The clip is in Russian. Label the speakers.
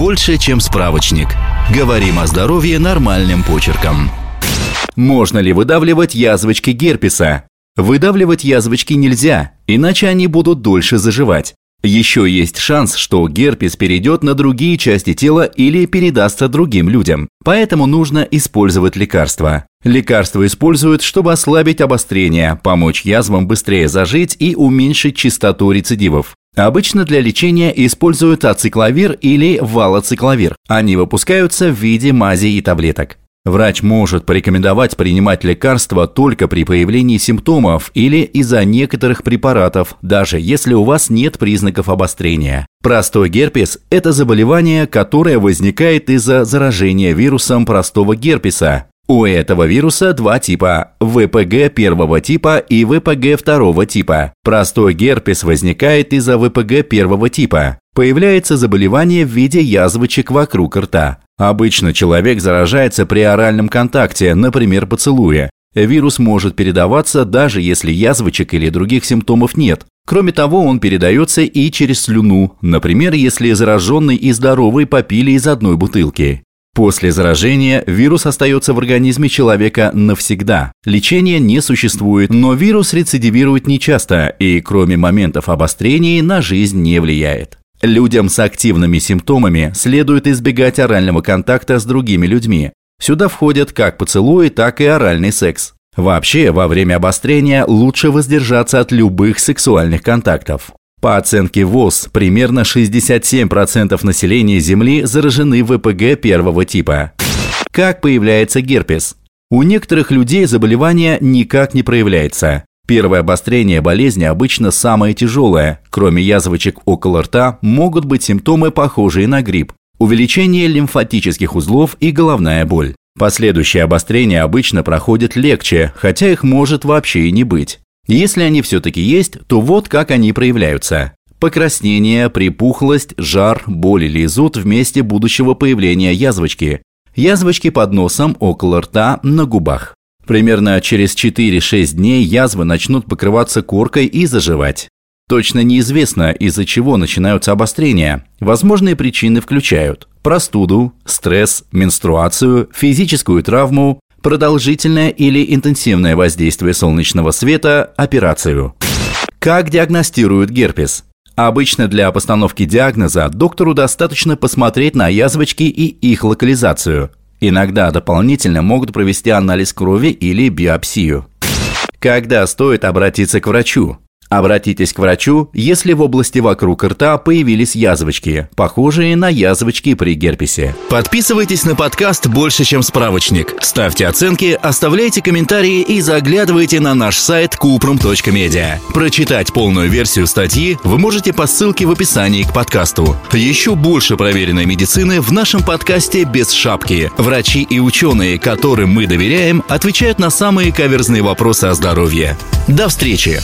Speaker 1: больше, чем справочник. Говорим о здоровье нормальным почерком.
Speaker 2: Можно ли выдавливать язвочки герпеса? Выдавливать язвочки нельзя, иначе они будут дольше заживать. Еще есть шанс, что герпес перейдет на другие части тела или передастся другим людям. Поэтому нужно использовать лекарства. Лекарства используют, чтобы ослабить обострение, помочь язвам быстрее зажить и уменьшить частоту рецидивов. Обычно для лечения используют ацикловир или валоцикловир. Они выпускаются в виде мази и таблеток. Врач может порекомендовать принимать лекарства только при появлении симптомов или из-за некоторых препаратов, даже если у вас нет признаков обострения. Простой герпес – это заболевание, которое возникает из-за заражения вирусом простого герпеса. У этого вируса два типа – ВПГ первого типа и ВПГ второго типа. Простой герпес возникает из-за ВПГ первого типа. Появляется заболевание в виде язвочек вокруг рта. Обычно человек заражается при оральном контакте, например, поцелуя. Вирус может передаваться даже если язвочек или других симптомов нет. Кроме того, он передается и через слюну, например, если зараженный и здоровый попили из одной бутылки. После заражения вирус остается в организме человека навсегда. Лечения не существует, но вирус рецидивирует нечасто и, кроме моментов обострения, на жизнь не влияет. Людям с активными симптомами следует избегать орального контакта с другими людьми. Сюда входят как поцелуи, так и оральный секс. Вообще, во время обострения лучше воздержаться от любых сексуальных контактов. По оценке ВОЗ, примерно 67% населения Земли заражены ВПГ первого типа. Как появляется герпес? У некоторых людей заболевание никак не проявляется. Первое обострение болезни обычно самое тяжелое. Кроме язвочек около рта могут быть симптомы, похожие на грипп. Увеличение лимфатических узлов и головная боль. Последующие обострения обычно проходят легче, хотя их может вообще и не быть. Если они все-таки есть, то вот как они проявляются. Покраснение, припухлость, жар, боль или зуд в месте будущего появления язвочки. Язвочки под носом, около рта, на губах. Примерно через 4-6 дней язвы начнут покрываться коркой и заживать. Точно неизвестно, из-за чего начинаются обострения. Возможные причины включают простуду, стресс, менструацию, физическую травму, продолжительное или интенсивное воздействие солнечного света, операцию. Как диагностируют герпес? Обычно для постановки диагноза доктору достаточно посмотреть на язвочки и их локализацию – Иногда дополнительно могут провести анализ крови или биопсию. Когда стоит обратиться к врачу? Обратитесь к врачу, если в области вокруг рта появились язвочки, похожие на язвочки при герпесе.
Speaker 1: Подписывайтесь на подкаст «Больше, чем справочник». Ставьте оценки, оставляйте комментарии и заглядывайте на наш сайт kuprum.media. Прочитать полную версию статьи вы можете по ссылке в описании к подкасту. Еще больше проверенной медицины в нашем подкасте «Без шапки». Врачи и ученые, которым мы доверяем, отвечают на самые каверзные вопросы о здоровье. До встречи!